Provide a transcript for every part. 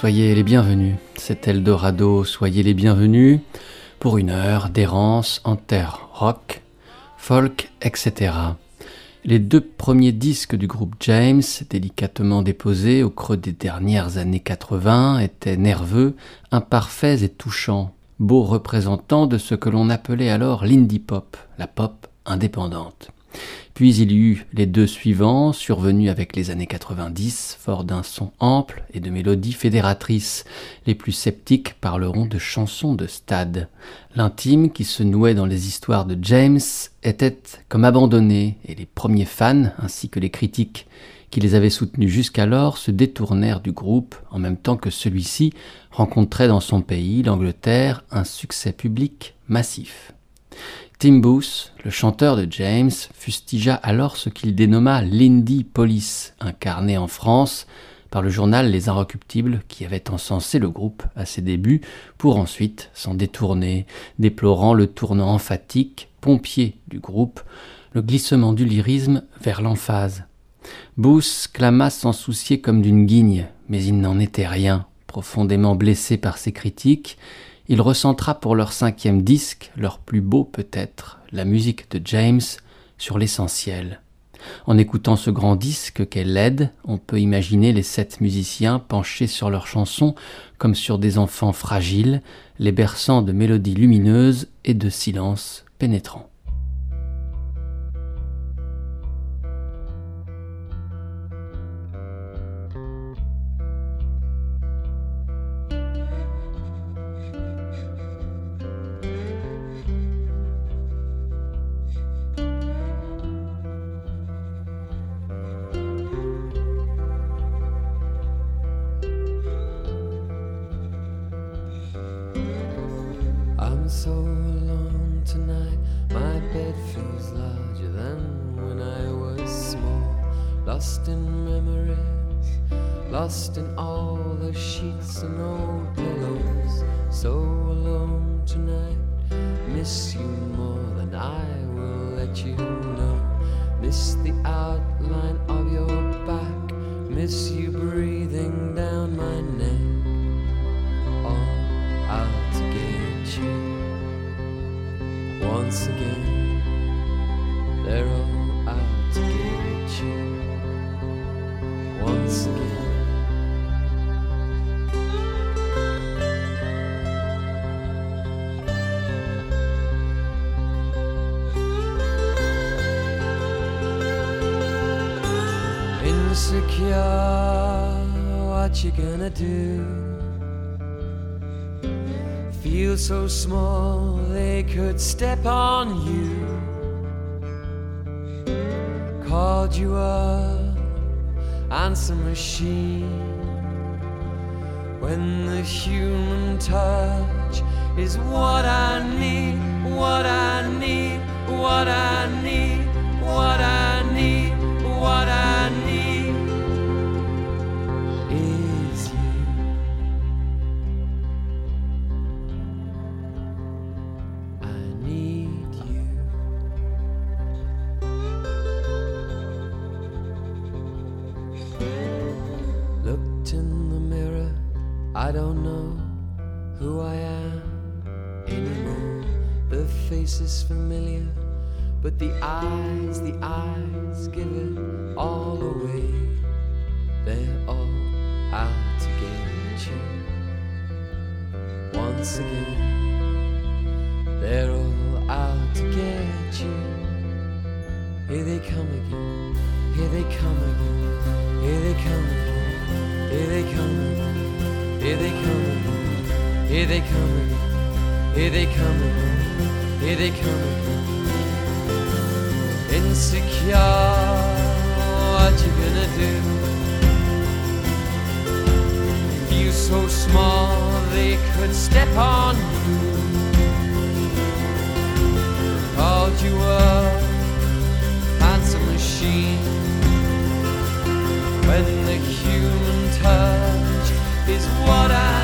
Soyez les bienvenus. C'est Eldorado, soyez les bienvenus pour une heure d'errance en terre rock, folk, etc. Les deux premiers disques du groupe James, délicatement déposés au creux des dernières années 80, étaient nerveux, imparfaits et touchants, beaux représentants de ce que l'on appelait alors l'indie pop, la pop indépendante. Puis il y eut les deux suivants, survenus avec les années 90, forts d'un son ample et de mélodies fédératrices. Les plus sceptiques parleront de chansons de stade. L'intime qui se nouait dans les histoires de James était comme abandonné, et les premiers fans, ainsi que les critiques qui les avaient soutenus jusqu'alors, se détournèrent du groupe, en même temps que celui-ci rencontrait dans son pays, l'Angleterre, un succès public massif. Tim Booth, le chanteur de James, fustigea alors ce qu'il dénomma l'Indie Police, incarné en France par le journal Les Inrecuptibles qui avait encensé le groupe à ses débuts pour ensuite s'en détourner, déplorant le tournant emphatique, pompier du groupe, le glissement du lyrisme vers l'emphase. Booth clama s'en soucier comme d'une guigne, mais il n'en était rien. Profondément blessé par ses critiques, il recentra pour leur cinquième disque, leur plus beau peut-être, la musique de James sur l'essentiel. En écoutant ce grand disque qu'est LED, on peut imaginer les sept musiciens penchés sur leurs chansons comme sur des enfants fragiles, les berçant de mélodies lumineuses et de silences pénétrants. Machine. When the human touch is what I need, what I need, what I need, what I need, what I need. But the eyes, the eyes give it all away. They're all out to get you. Once again, they're all out to get you. Here they come again, here they come again, here they come again, here they come again, here they come again, here they come again, here they come again. Here they come Insecure, what you gonna do? You so small they could step on you. Called you a handsome machine. When the human touch is what I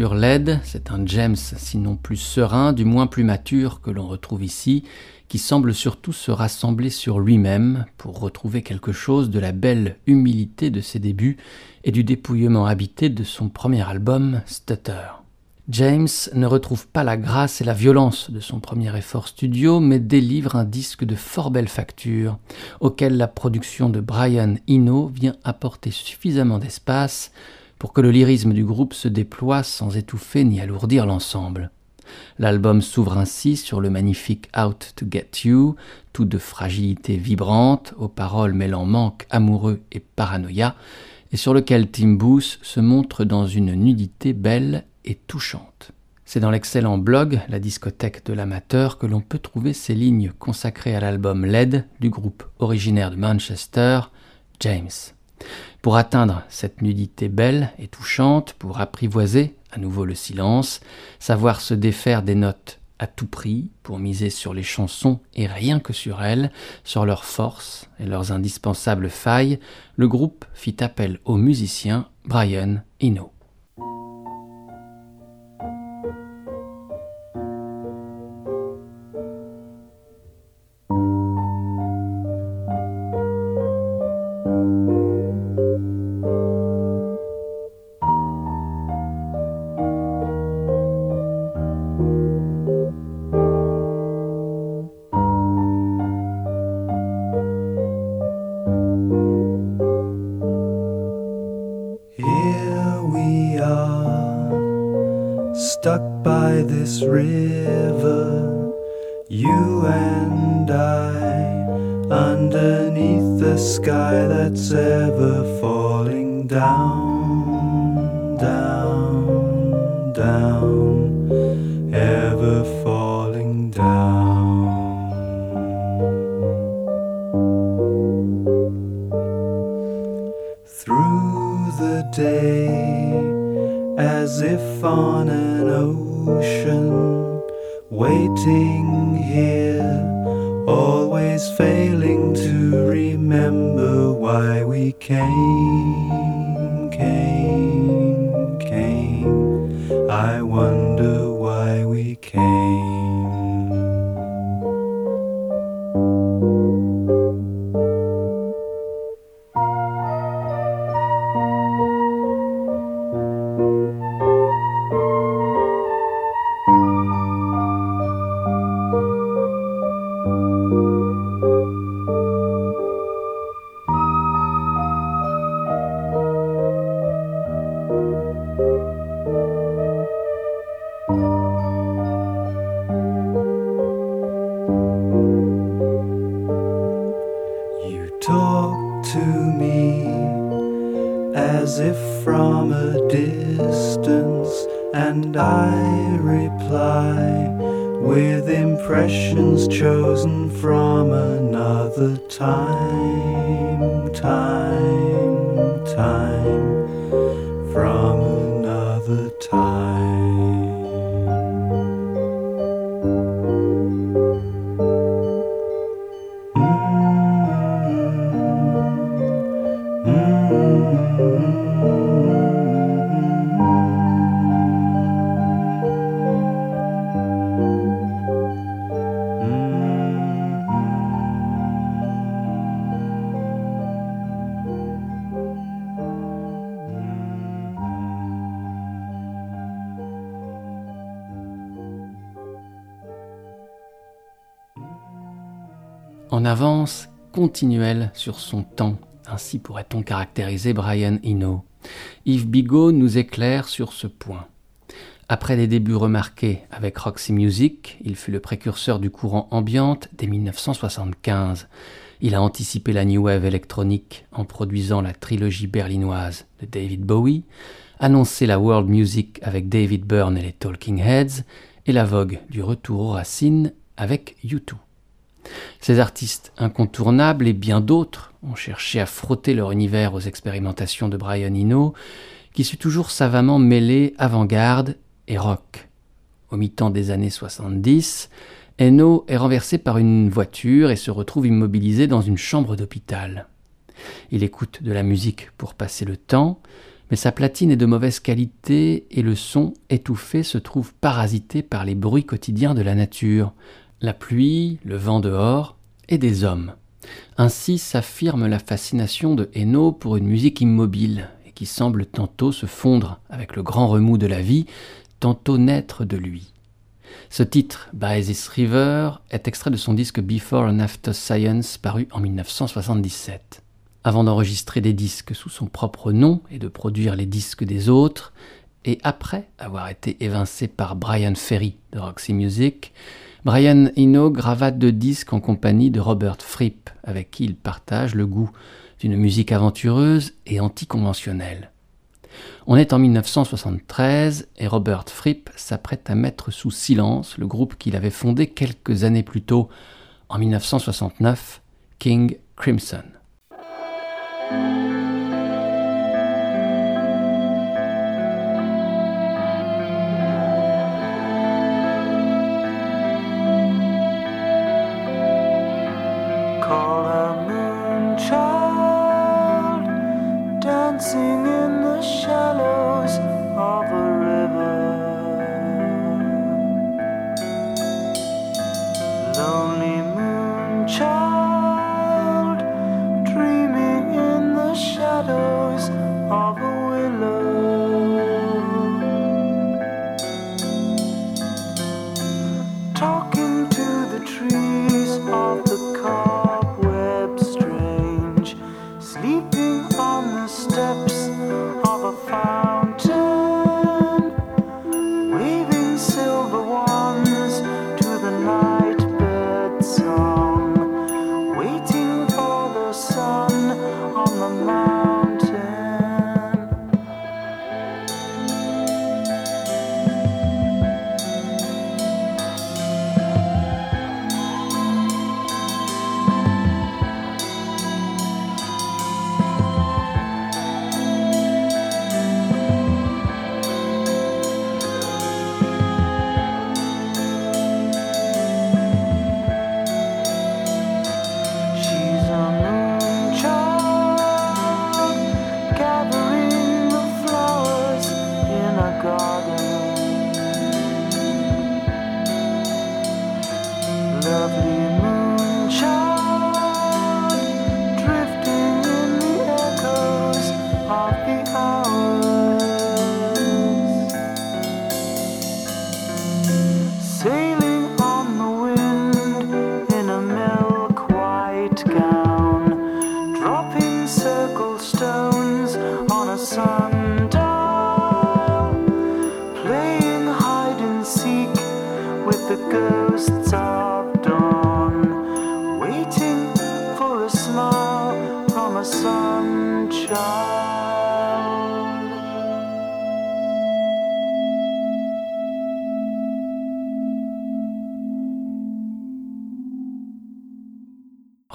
sur LED, c'est un James sinon plus serein, du moins plus mature que l'on retrouve ici, qui semble surtout se rassembler sur lui-même pour retrouver quelque chose de la belle humilité de ses débuts et du dépouillement habité de son premier album, Stutter. James ne retrouve pas la grâce et la violence de son premier effort studio, mais délivre un disque de fort belle facture, auquel la production de Brian Eno vient apporter suffisamment d'espace pour que le lyrisme du groupe se déploie sans étouffer ni alourdir l'ensemble. L'album s'ouvre ainsi sur le magnifique Out to Get You, tout de fragilité vibrante, aux paroles mêlant manque amoureux et paranoïa, et sur lequel Tim Booth se montre dans une nudité belle et touchante. C'est dans l'excellent blog La discothèque de l'amateur que l'on peut trouver ces lignes consacrées à l'album LED du groupe originaire de Manchester, James. Pour atteindre cette nudité belle et touchante, pour apprivoiser à nouveau le silence, savoir se défaire des notes à tout prix, pour miser sur les chansons et rien que sur elles, sur leurs forces et leurs indispensables failles, le groupe fit appel au musicien Brian Eno. En continuelle sur son temps. Ainsi pourrait-on caractériser Brian Eno. Yves Bigot nous éclaire sur ce point. Après des débuts remarqués avec Roxy Music, il fut le précurseur du courant ambiante dès 1975. Il a anticipé la new wave électronique en produisant la trilogie berlinoise de David Bowie, annoncé la world music avec David Byrne et les Talking Heads, et la vogue du retour aux racines avec U2. Ces artistes incontournables et bien d'autres ont cherché à frotter leur univers aux expérimentations de Brian Eno, qui sut toujours savamment mêler avant-garde et rock. Au mi-temps des années 70, Eno est renversé par une voiture et se retrouve immobilisé dans une chambre d'hôpital. Il écoute de la musique pour passer le temps, Mais sa platine est de mauvaise qualité et le son, étouffé, se trouve parasité par les bruits quotidiens de la nature, la pluie, le vent dehors et des hommes. Ainsi s'affirme la fascination de Hainaut pour une musique immobile et qui semble tantôt se fondre avec le grand remous de la vie, tantôt naître de lui. Ce titre, By This River, est extrait de son disque Before and After Science paru en 1977. Avant d'enregistrer des disques sous son propre nom et de produire les disques des autres, et après avoir été évincé par Brian Ferry de Roxy Music, Brian Eno gravate de disques en compagnie de Robert Fripp, avec qui il partage le goût d'une musique aventureuse et anticonventionnelle. On est en 1973 et Robert Fripp s'apprête à mettre sous silence le groupe qu'il avait fondé quelques années plus tôt, en 1969, King Crimson. sleeping on the steps of a fountain.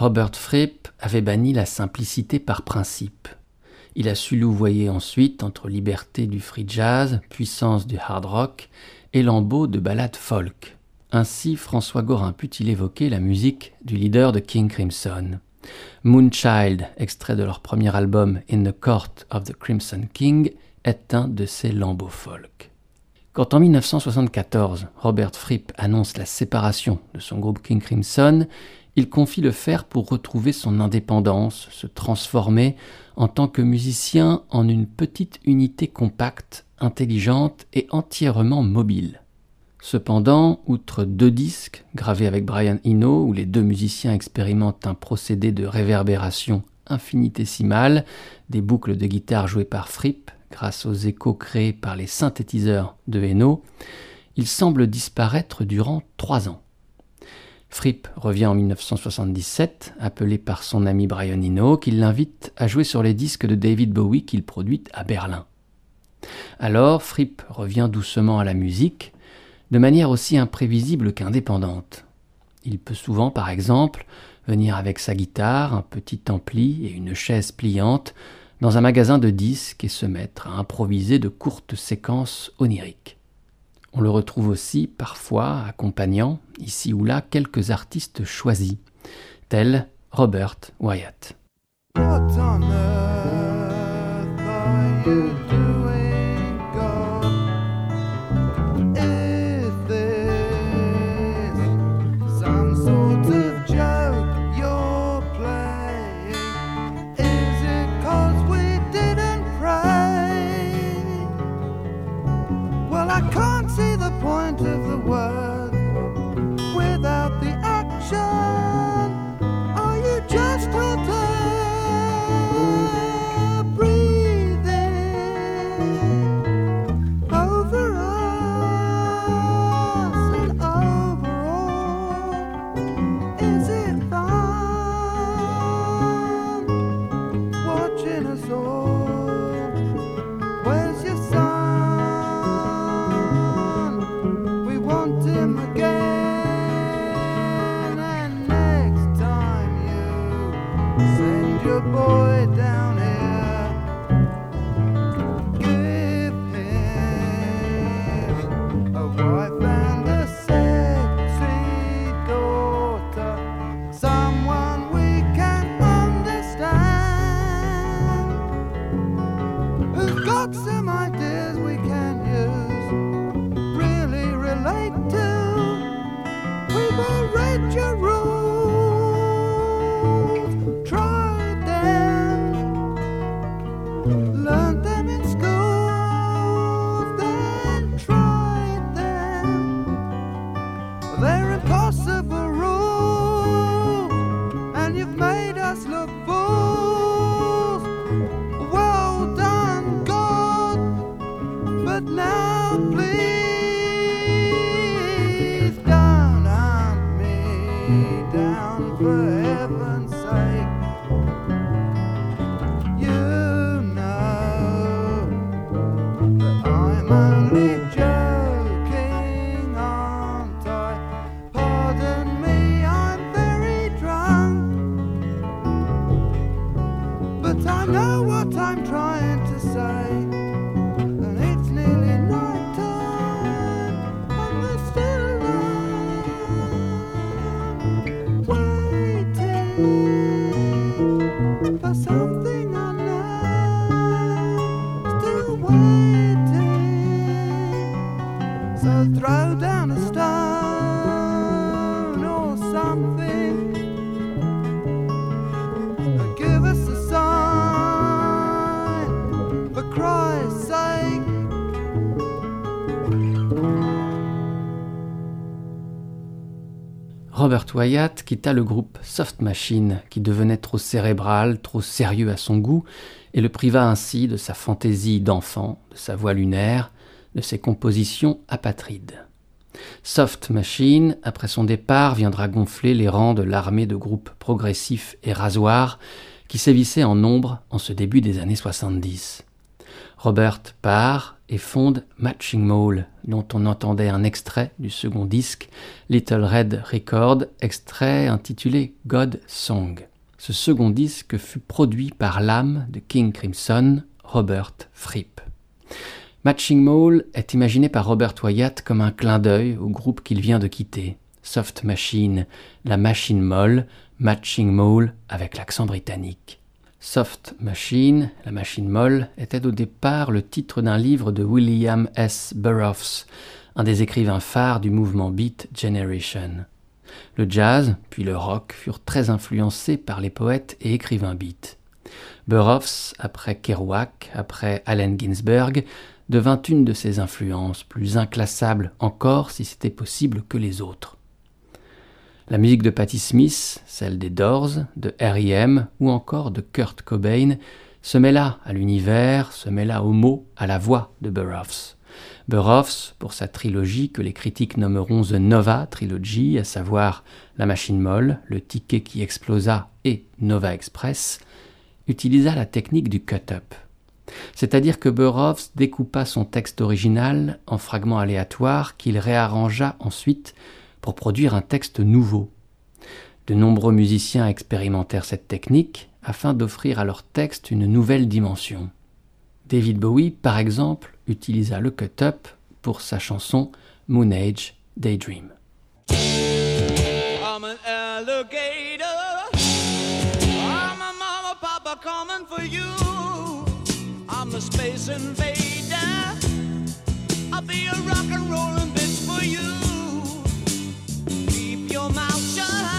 Robert Fripp avait banni la simplicité par principe. Il a su louvoyer ensuite entre liberté du free jazz, puissance du hard rock et lambeau de ballades folk. Ainsi, François Gorin put-il évoquer la musique du leader de King Crimson. Moonchild, extrait de leur premier album In the Court of the Crimson King, est un de ces lambeaux folk. Quand en 1974, Robert Fripp annonce la séparation de son groupe King Crimson, il confie le faire pour retrouver son indépendance, se transformer en tant que musicien en une petite unité compacte, intelligente et entièrement mobile. Cependant, outre deux disques gravés avec Brian Eno, où les deux musiciens expérimentent un procédé de réverbération infinitésimale, des boucles de guitare jouées par Fripp grâce aux échos créés par les synthétiseurs de Eno, il semble disparaître durant trois ans. Fripp revient en 1977, appelé par son ami Brian Eno, qui l'invite à jouer sur les disques de David Bowie qu'il produit à Berlin. Alors, Fripp revient doucement à la musique, de manière aussi imprévisible qu'indépendante. Il peut souvent, par exemple, venir avec sa guitare, un petit ampli et une chaise pliante dans un magasin de disques et se mettre à improviser de courtes séquences oniriques. On le retrouve aussi parfois accompagnant, ici ou là, quelques artistes choisis, tels Robert Wyatt. point of the world. Robert Wyatt quitta le groupe Soft Machine, qui devenait trop cérébral, trop sérieux à son goût, et le priva ainsi de sa fantaisie d'enfant, de sa voix lunaire, de ses compositions apatrides. Soft Machine, après son départ, viendra gonfler les rangs de l'armée de groupes progressifs et rasoirs qui sévissaient en nombre en ce début des années 70. Robert part et fonde Matching Mole, dont on entendait un extrait du second disque, Little Red Record, extrait intitulé God Song. Ce second disque fut produit par l'âme de King Crimson, Robert Fripp. Matching Mole est imaginé par Robert Wyatt comme un clin d'œil au groupe qu'il vient de quitter, Soft Machine, la machine molle, Matching Mole avec l'accent britannique. Soft Machine, la machine molle, était au départ le titre d'un livre de William S. Burroughs, un des écrivains phares du mouvement Beat Generation. Le jazz, puis le rock furent très influencés par les poètes et écrivains beat. Burroughs, après Kerouac, après Allen Ginsberg, devint une de ses influences, plus inclassable encore si c'était possible que les autres. La musique de Patti Smith, celle des Doors, de R.E.M. ou encore de Kurt Cobain se mêla à l'univers, se mêla aux mots, à la voix de Burroughs. Burroughs, pour sa trilogie que les critiques nommeront The Nova Trilogy, à savoir La machine molle, Le ticket qui explosa et Nova Express, utilisa la technique du cut-up. C'est-à-dire que Burroughs découpa son texte original en fragments aléatoires qu'il réarrangea ensuite pour produire un texte nouveau. De nombreux musiciens expérimentèrent cette technique afin d'offrir à leur texte une nouvelle dimension. David Bowie, par exemple, utilisa le cut-up pour sa chanson Moon Age Daydream. your mouth shut.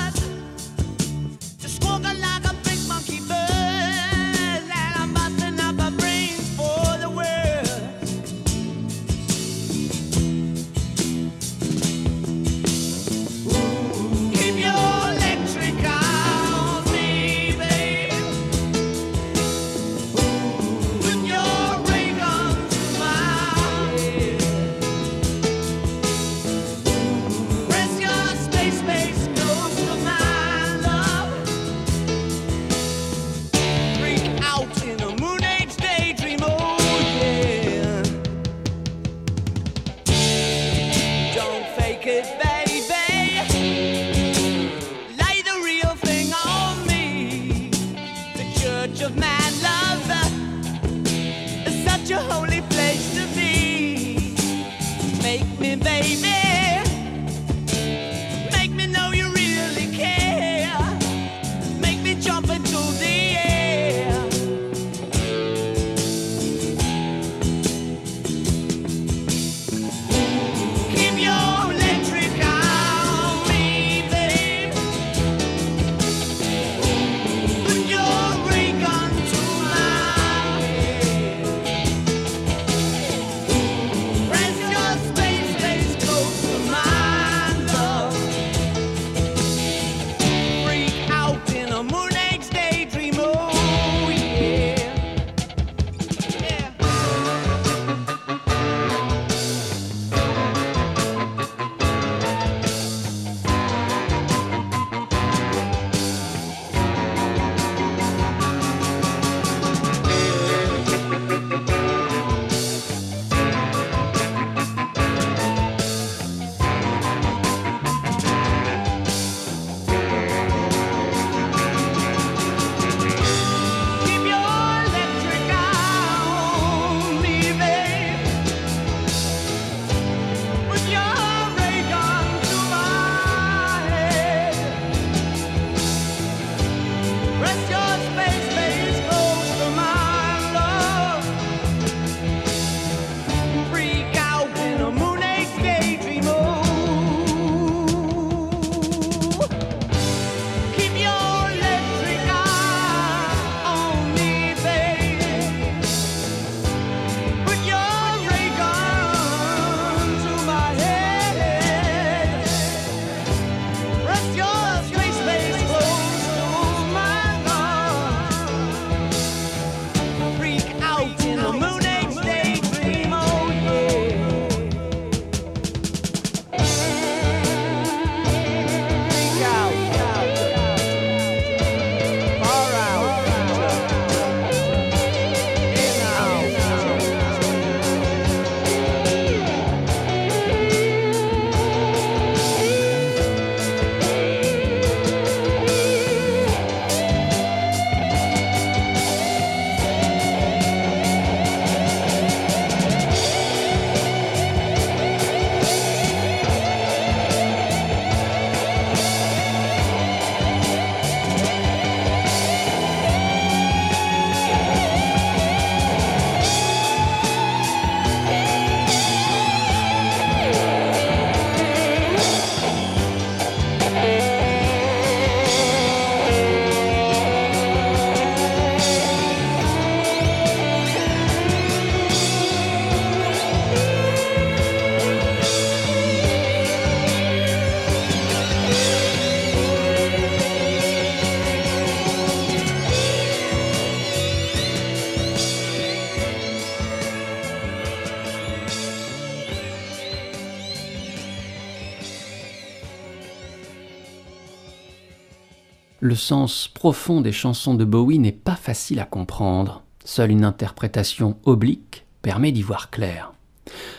Le sens profond des chansons de Bowie n'est pas facile à comprendre. Seule une interprétation oblique permet d'y voir clair.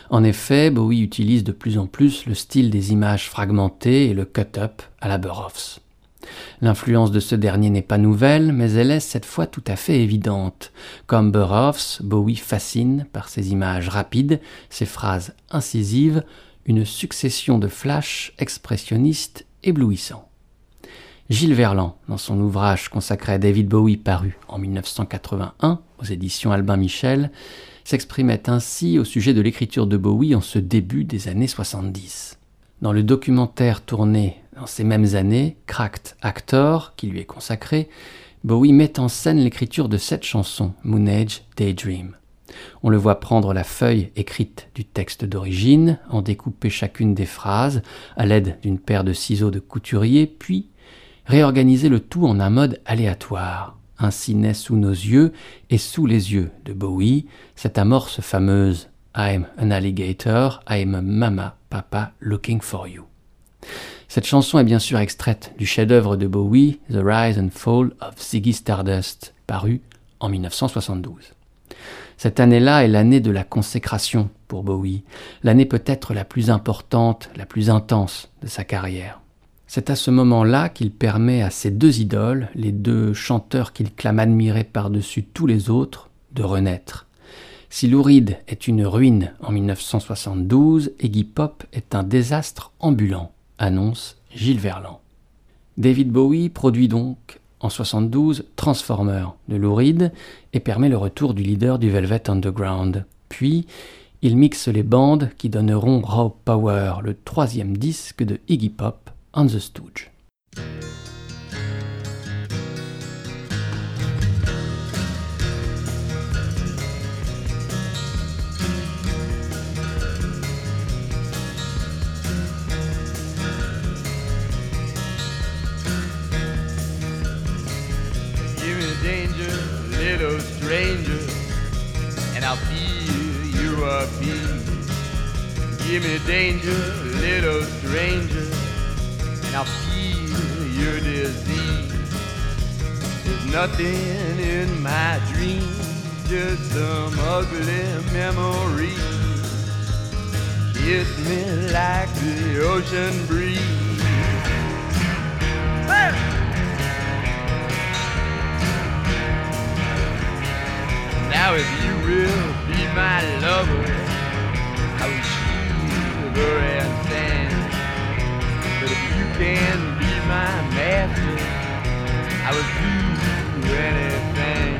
En effet, Bowie utilise de plus en plus le style des images fragmentées et le cut-up à la Burroughs. L'influence de ce dernier n'est pas nouvelle, mais elle est cette fois tout à fait évidente. Comme Burroughs, Bowie fascine par ses images rapides, ses phrases incisives, une succession de flashs expressionnistes éblouissants. Gilles Verland, dans son ouvrage consacré à David Bowie paru en 1981 aux éditions Albin Michel, s'exprimait ainsi au sujet de l'écriture de Bowie en ce début des années 70. Dans le documentaire tourné dans ces mêmes années, Cracked Actor, qui lui est consacré, Bowie met en scène l'écriture de cette chanson, Moon Age Daydream. On le voit prendre la feuille écrite du texte d'origine, en découper chacune des phrases à l'aide d'une paire de ciseaux de couturier, puis réorganiser le tout en un mode aléatoire. Ainsi naît sous nos yeux et sous les yeux de Bowie cette amorce fameuse I'm an alligator, I'm a mama, papa looking for you. Cette chanson est bien sûr extraite du chef-d'œuvre de Bowie, The Rise and Fall of Ziggy Stardust, paru en 1972. Cette année-là est l'année de la consécration pour Bowie, l'année peut-être la plus importante, la plus intense de sa carrière. C'est à ce moment-là qu'il permet à ses deux idoles, les deux chanteurs qu'il clame admirer par-dessus tous les autres, de renaître. Si Louride est une ruine en 1972, Iggy Pop est un désastre ambulant, annonce Gilles Verland. David Bowie produit donc en 72 Transformer de Louride et permet le retour du leader du Velvet Underground. Puis, il mixe les bandes qui donneront Raw Power, le troisième disque de Iggy Pop, on the Stooge. Give me danger, little stranger, and I'll feel you a peace. Give me danger, little stranger, I'll feel your disease. There's nothing in my dreams, just some ugly memories. Kiss me like the ocean breeze. Hey! Now if you will be my lover, I will shiver and stand. You can be my master, I will do anything.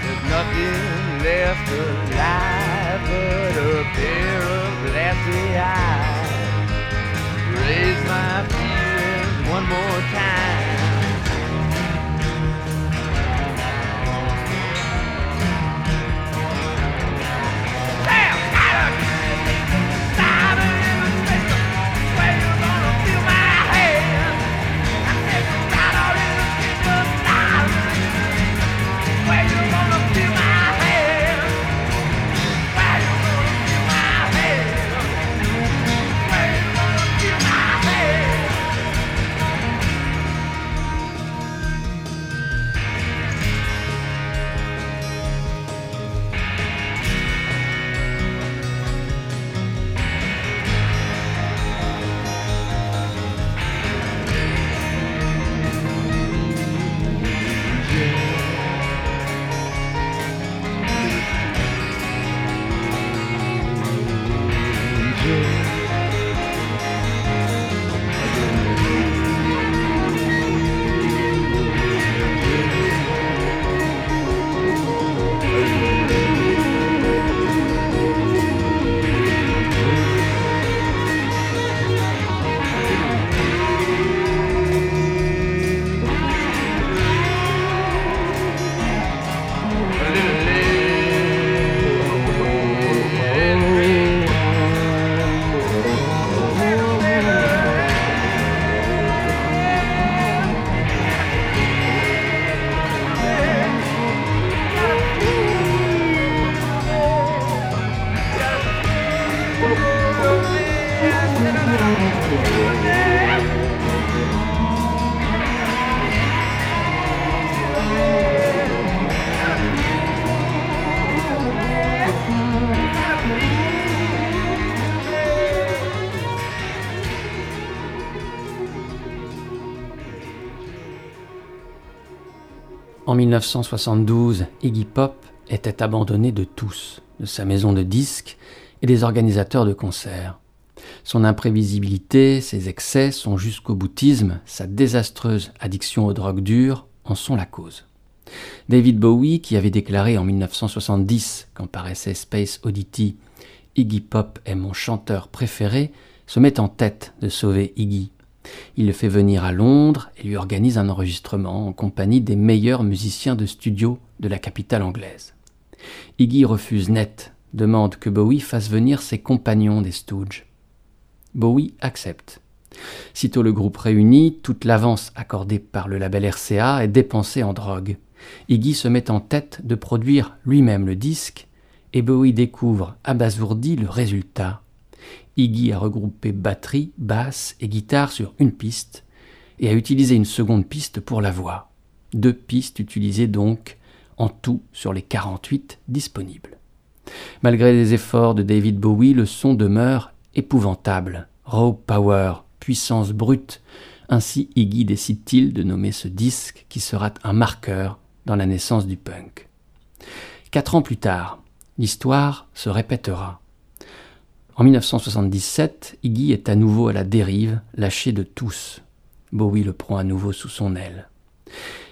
There's nothing left alive but a pair of glassy eyes. Raise my feelings one more time. 1972, Iggy Pop était abandonné de tous, de sa maison de disques et des organisateurs de concerts. Son imprévisibilité, ses excès, son jusqu'au boutisme, sa désastreuse addiction aux drogues dures en sont la cause. David Bowie, qui avait déclaré en 1970, quand paraissait Space Oddity, Iggy Pop est mon chanteur préféré, se met en tête de sauver Iggy. Il le fait venir à Londres et lui organise un enregistrement en compagnie des meilleurs musiciens de studio de la capitale anglaise. Iggy refuse net, demande que Bowie fasse venir ses compagnons des Stooges. Bowie accepte. Sitôt le groupe réuni, toute l'avance accordée par le label RCA est dépensée en drogue. Iggy se met en tête de produire lui-même le disque et Bowie découvre abasourdi le résultat. Iggy a regroupé batterie, basse et guitare sur une piste et a utilisé une seconde piste pour la voix. Deux pistes utilisées donc en tout sur les 48 disponibles. Malgré les efforts de David Bowie, le son demeure épouvantable. Raw power, puissance brute. Ainsi Iggy décide-t-il de nommer ce disque qui sera un marqueur dans la naissance du punk. Quatre ans plus tard, l'histoire se répétera. En 1977, Iggy est à nouveau à la dérive, lâché de tous. Bowie le prend à nouveau sous son aile.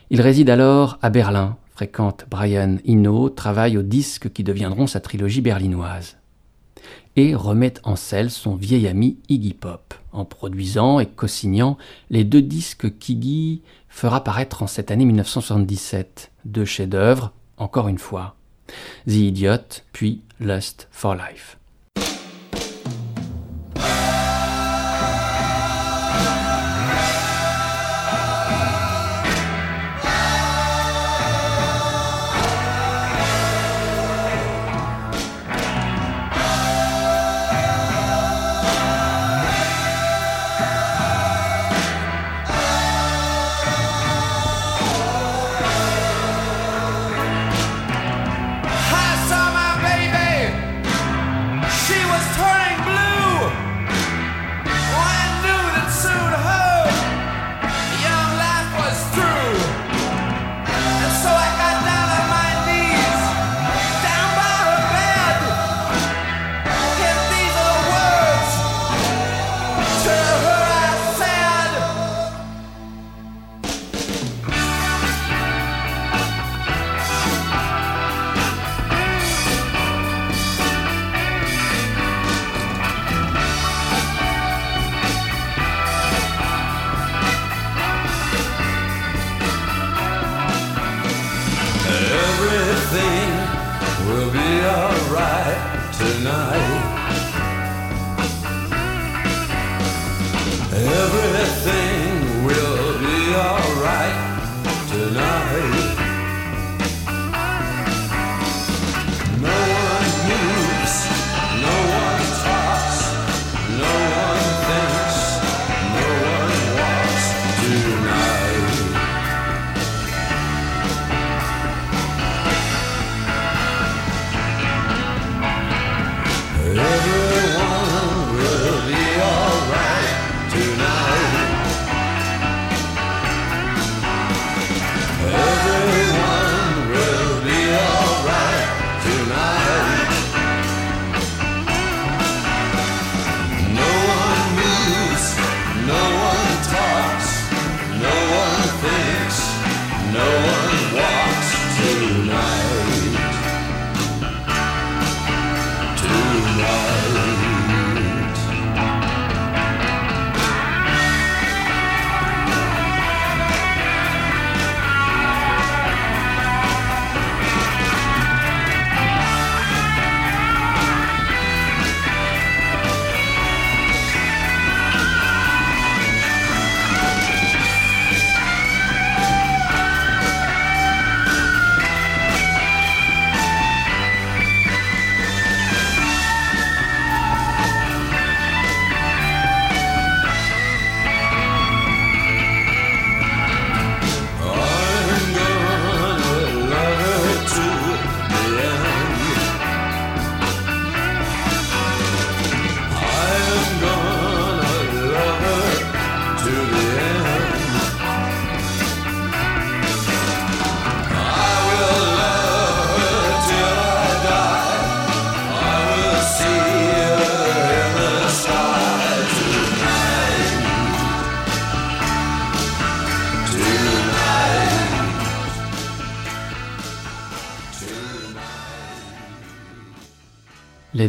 Il réside alors à Berlin, fréquente Brian Eno, travaille aux disques qui deviendront sa trilogie berlinoise. Et remet en selle son vieil ami Iggy Pop, en produisant et co-signant les deux disques qu'Iggy fera paraître en cette année 1977. Deux chefs-d'œuvre, encore une fois. The Idiot, puis Lust for Life.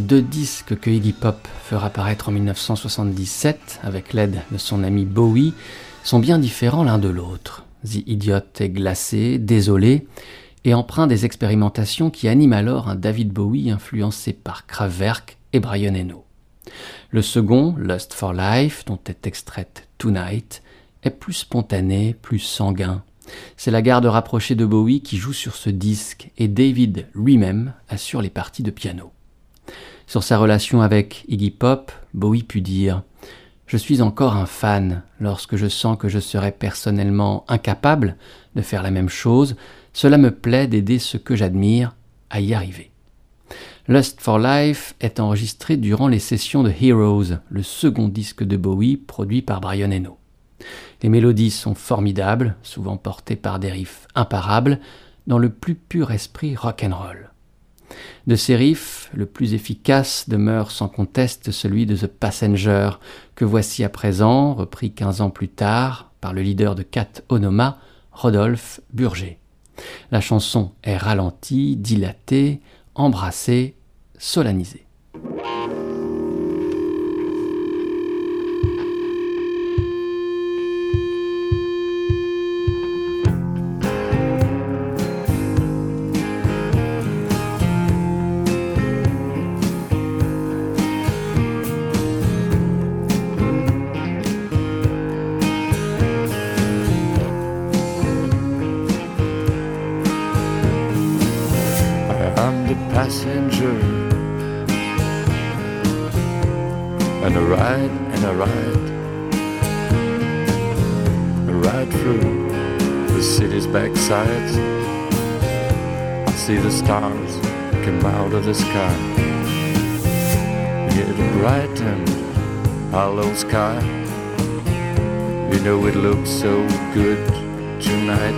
Deux disques que Iggy Pop fera paraître en 1977 avec l'aide de son ami Bowie sont bien différents l'un de l'autre. The Idiot est glacé, désolé, et empreint des expérimentations qui animent alors un David Bowie influencé par Kraftwerk et Brian Eno. Le second, Lust for Life, dont est extraite Tonight, est plus spontané, plus sanguin. C'est la garde rapprochée de Bowie qui joue sur ce disque et David lui-même assure les parties de piano. Sur sa relation avec Iggy Pop, Bowie put dire Je suis encore un fan lorsque je sens que je serais personnellement incapable de faire la même chose, cela me plaît d'aider ceux que j'admire à y arriver. Lust for Life est enregistré durant les sessions de Heroes, le second disque de Bowie produit par Brian Eno. Les mélodies sont formidables, souvent portées par des riffs imparables, dans le plus pur esprit rock'n'roll. De riffs, le plus efficace demeure sans conteste celui de The Passenger, que voici à présent, repris quinze ans plus tard par le leader de Cat Onoma, Rodolphe Burger. La chanson est ralentie, dilatée, embrassée, solennisée. Hollow sky. You know it looks so good tonight.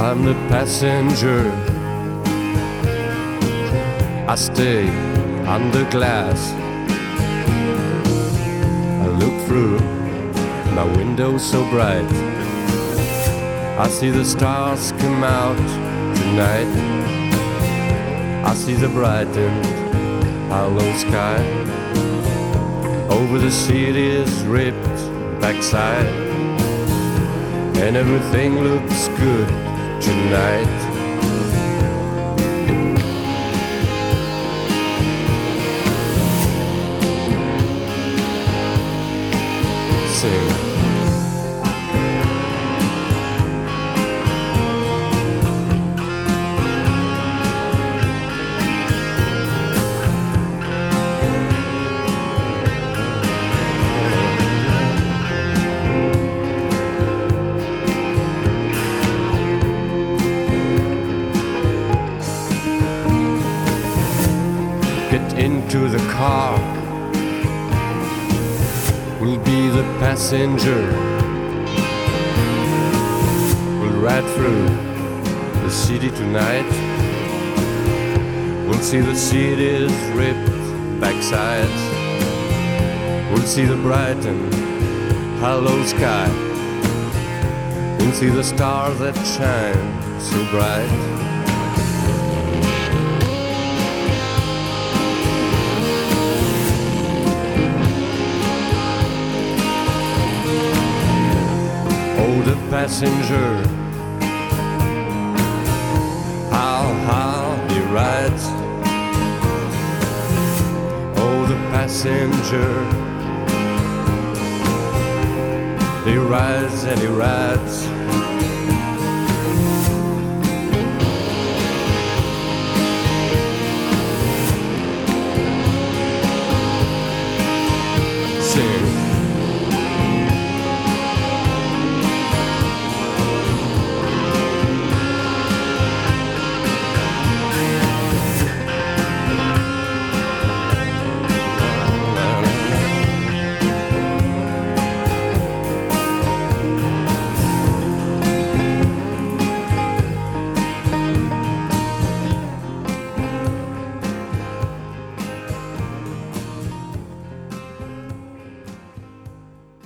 I'm the passenger. I stay under glass. I look through my window so bright. I see the stars come out tonight. I see the brightened hollow sky. Over the city's ripped backside. And everything looks good tonight. Sing. Passenger. We'll ride through the city tonight. We'll see the city's ripped backsides. We'll see the bright and hollow sky. We'll see the stars that shine so bright. The passenger. How, how he rides. Oh, the passenger. He rides and he rides.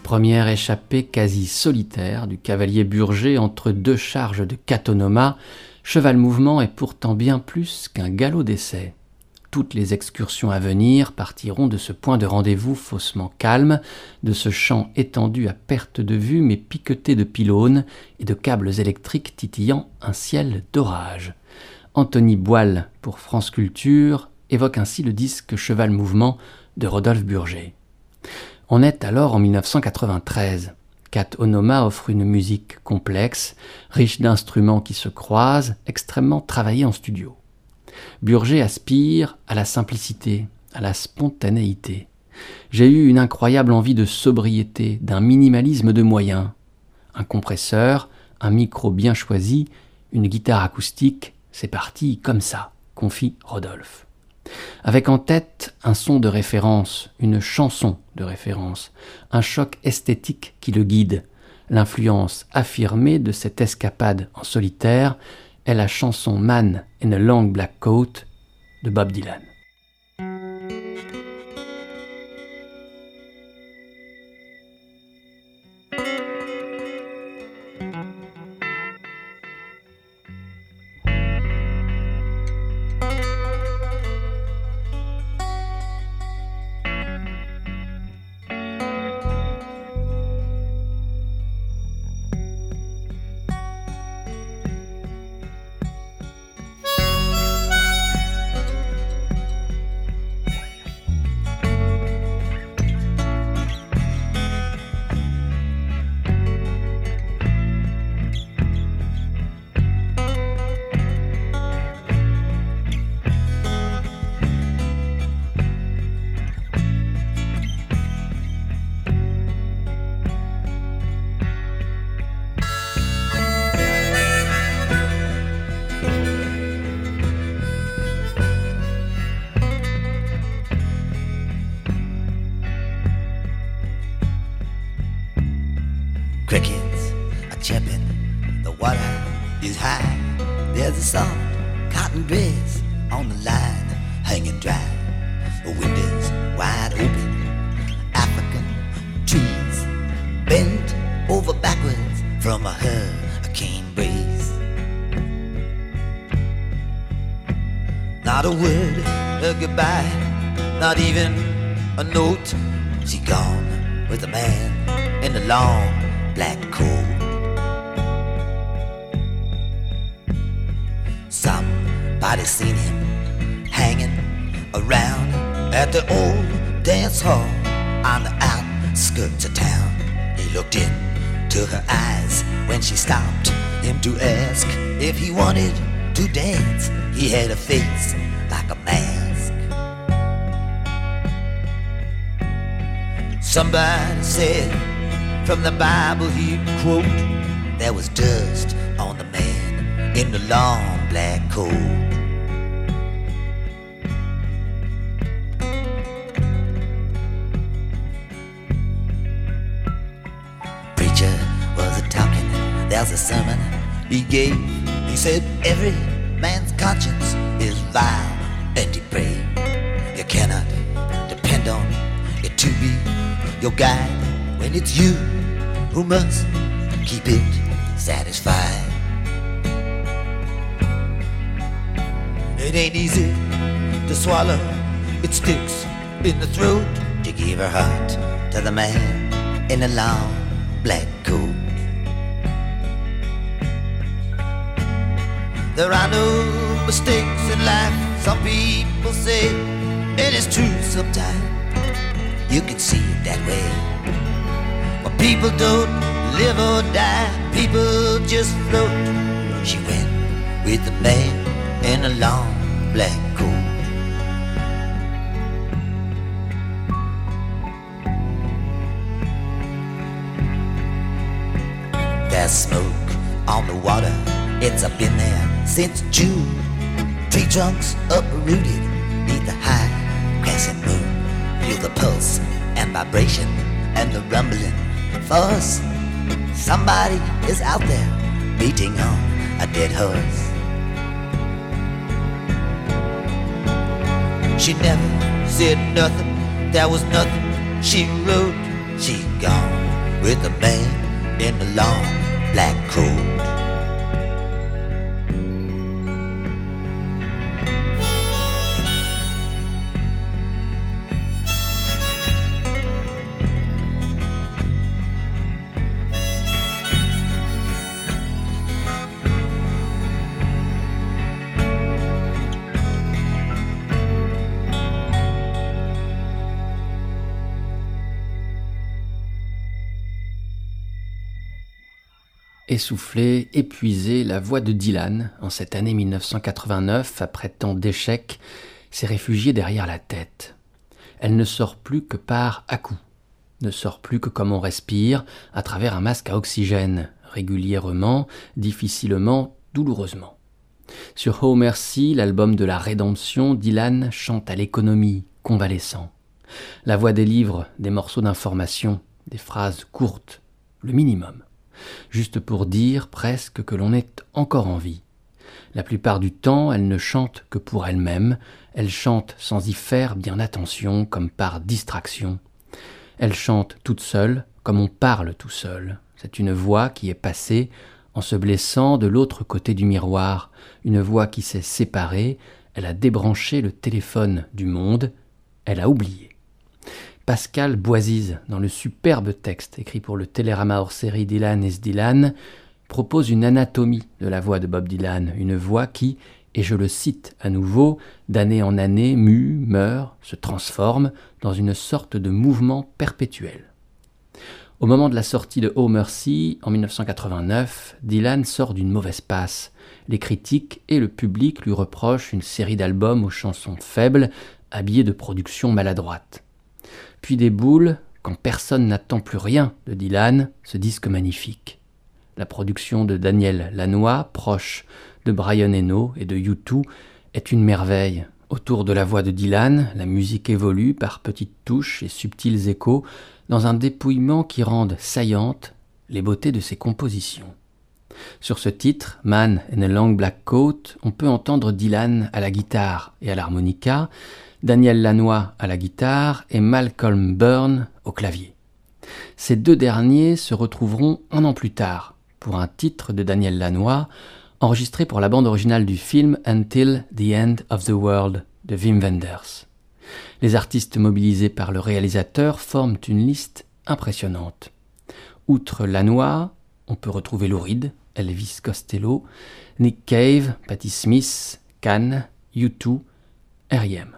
Première échappée quasi solitaire du cavalier Burger entre deux charges de Catonoma, Cheval Mouvement est pourtant bien plus qu'un galop d'essai. Toutes les excursions à venir partiront de ce point de rendez-vous faussement calme, de ce champ étendu à perte de vue mais piqueté de pylônes et de câbles électriques titillant un ciel d'orage. Anthony Boile pour France Culture évoque ainsi le disque Cheval Mouvement de Rodolphe Burger. On est alors en 1993. Kat Onoma offre une musique complexe, riche d'instruments qui se croisent, extrêmement travaillée en studio. Burger aspire à la simplicité, à la spontanéité. J'ai eu une incroyable envie de sobriété, d'un minimalisme de moyens. Un compresseur, un micro bien choisi, une guitare acoustique, c'est parti comme ça, confie Rodolphe. Avec en tête un son de référence, une chanson de référence, un choc esthétique qui le guide. L'influence affirmée de cette escapade en solitaire est la chanson Man in a Long Black Coat de Bob Dylan. Somebody said from the Bible he'd quote, there was dust on the man in the long black coat. Preacher was a talking, there's a sermon he gave. He said, Every man's conscience is vile and depraved. You cannot depend on it to be your guide when it's you who must keep it satisfied. It ain't easy to swallow, it sticks in the throat to give her heart to the man in a long black coat. There are no mistakes in life, some people say, and it's true sometimes. You can see it that way. But people don't live or die, people just float. She went with a man in a long black coat. There's smoke on the water, it's up in there since June. Tree trunks uprooted neath the high. Feel the pulse and vibration and the rumbling force. Somebody is out there beating on a dead horse. She never said nothing, there was nothing she wrote. She gone with a man in a long black coat. Essoufflée, épuisée, la voix de Dylan, en cette année 1989, après tant d'échecs, s'est réfugiée derrière la tête. Elle ne sort plus que par à-coups, ne sort plus que comme on respire, à travers un masque à oxygène, régulièrement, difficilement, douloureusement. Sur Oh Merci, l'album de la rédemption, Dylan chante à l'économie, convalescent. La voix des livres, des morceaux d'information, des phrases courtes, le minimum juste pour dire presque que l'on est encore en vie. La plupart du temps, elle ne chante que pour elle-même, elle chante sans y faire bien attention, comme par distraction. Elle chante toute seule, comme on parle tout seul. C'est une voix qui est passée en se blessant de l'autre côté du miroir, une voix qui s'est séparée, elle a débranché le téléphone du monde, elle a oublié. Pascal Boisise, dans le superbe texte écrit pour le télérama hors série Dylan et Dylan, propose une anatomie de la voix de Bob Dylan, une voix qui, et je le cite à nouveau, d'année en année mue, meurt, se transforme dans une sorte de mouvement perpétuel. Au moment de la sortie de Oh Mercy, en 1989, Dylan sort d'une mauvaise passe. Les critiques et le public lui reprochent une série d'albums aux chansons faibles, habillés de productions maladroites puis des boules, quand personne n'attend plus rien de Dylan, ce disque magnifique. La production de Daniel Lanois, proche de Brian Eno et de U2, est une merveille. Autour de la voix de Dylan, la musique évolue par petites touches et subtils échos dans un dépouillement qui rende saillantes les beautés de ses compositions. Sur ce titre, Man in a Long Black Coat, on peut entendre Dylan à la guitare et à l'harmonica, Daniel Lanois à la guitare et Malcolm Byrne au clavier. Ces deux derniers se retrouveront un an plus tard pour un titre de Daniel Lanois enregistré pour la bande originale du film Until the End of the World de Wim Wenders. Les artistes mobilisés par le réalisateur forment une liste impressionnante. Outre Lanois, on peut retrouver Lou Reed, Elvis Costello, Nick Cave, Patti Smith, Cannes, U2, R.E.M.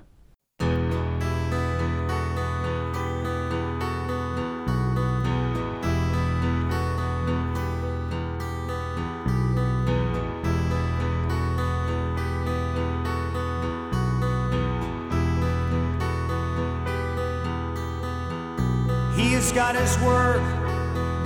He's got his work,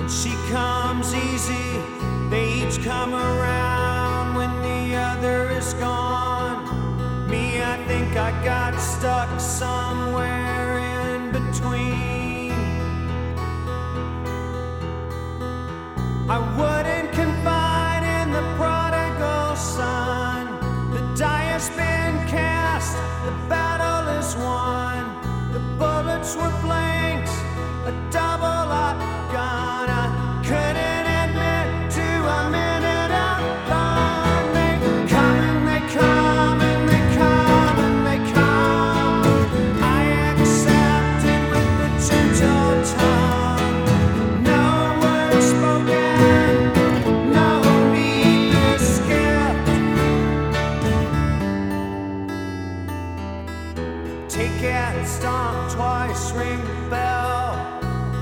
she comes easy. They each come around when the other is gone. Me, I think I got stuck somewhere in between. I wouldn't confide in the prodigal son. The die has been cast, the battle is won. The bullets were blanks, ring the bell,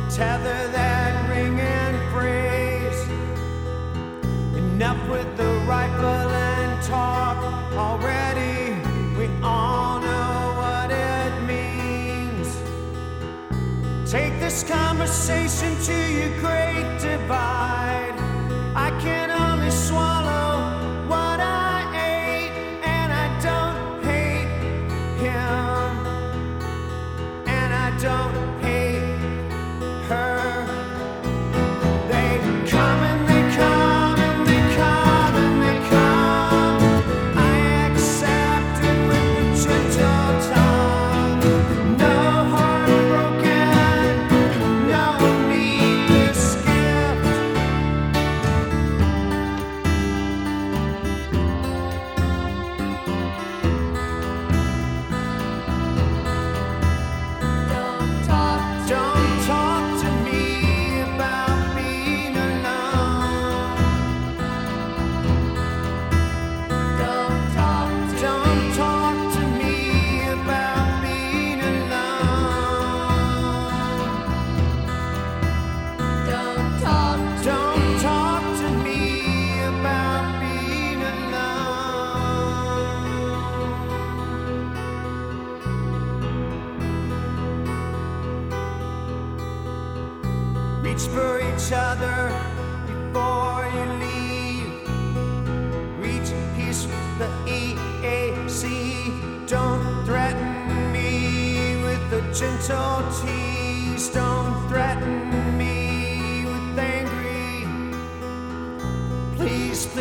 tether that ring and phrase. Enough with the rifle and talk already. We all know what it means. Take this conversation to your great divide. I can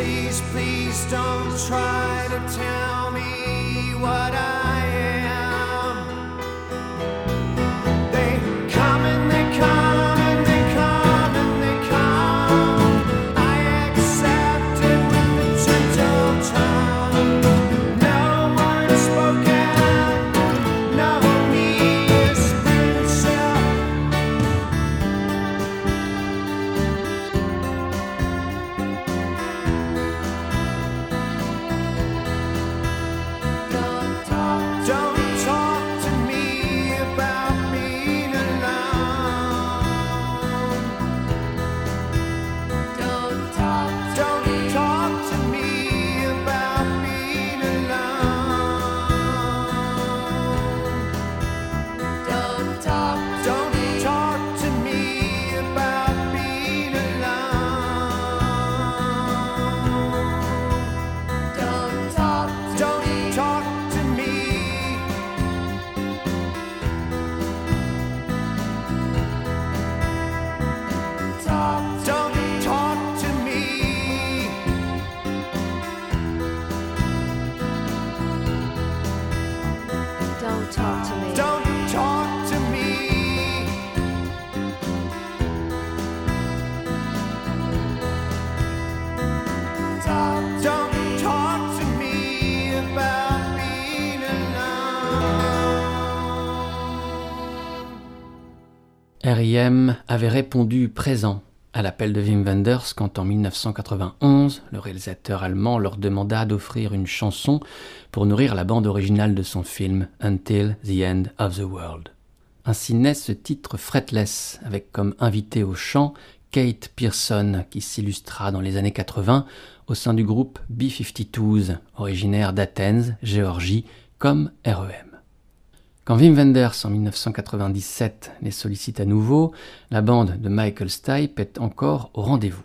Please, please, don't try to tell me what I am. R.I.M. avait répondu présent à l'appel de Wim Wenders quand en 1991, le réalisateur allemand leur demanda d'offrir une chanson pour nourrir la bande originale de son film Until the End of the World. Ainsi naît ce titre fretless, avec comme invité au chant Kate Pearson, qui s'illustra dans les années 80 au sein du groupe B-52s, originaire d'Athènes, Géorgie, comme REM. Quand Wim Wenders, en 1997, les sollicite à nouveau, la bande de Michael Stipe est encore au rendez-vous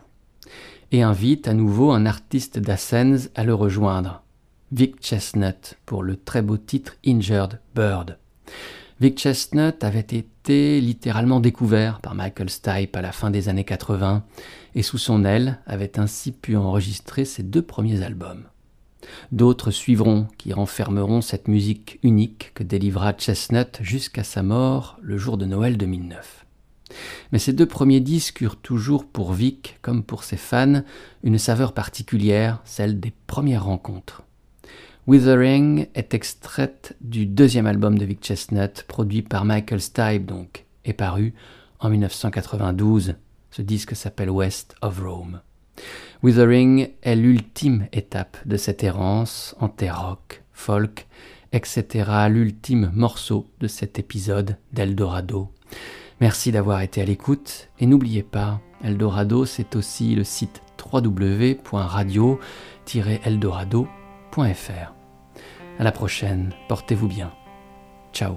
et invite à nouveau un artiste d'Athens à le rejoindre, Vic Chestnut, pour le très beau titre Injured Bird. Vic Chestnut avait été littéralement découvert par Michael Stipe à la fin des années 80 et sous son aile avait ainsi pu enregistrer ses deux premiers albums. D'autres suivront qui renfermeront cette musique unique que délivra Chestnut jusqu'à sa mort le jour de Noël 2009. Mais ces deux premiers disques eurent toujours pour Vic, comme pour ses fans, une saveur particulière, celle des premières rencontres. Withering est extraite du deuxième album de Vic Chestnut, produit par Michael Stipe donc, et paru en 1992. Ce disque s'appelle West of Rome. Withering est l'ultime étape de cette errance en terre rock, folk, etc. L'ultime morceau de cet épisode d'Eldorado. Merci d'avoir été à l'écoute et n'oubliez pas, Eldorado c'est aussi le site www.radio-eldorado.fr. À la prochaine, portez-vous bien. Ciao.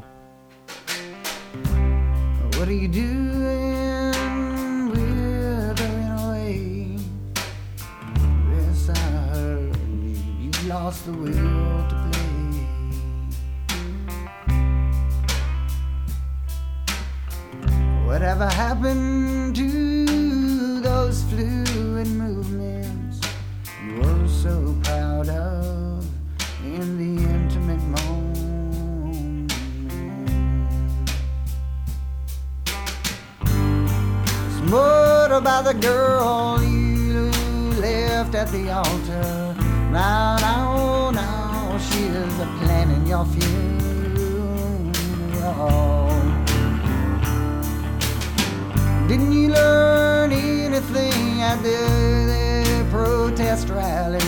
Lost the will to play. Whatever happened to those fluid movements you were so proud of in the intimate moment? What about the girl you left at the altar? Now, now, now, she is planning your funeral. Didn't you learn anything at the, the protest rally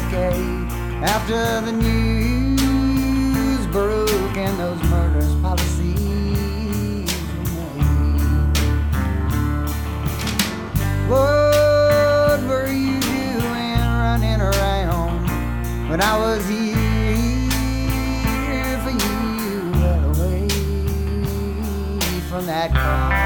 decade after the news broke and those murderous policies were made? What were you doing running around when I was here for you away from that crowd?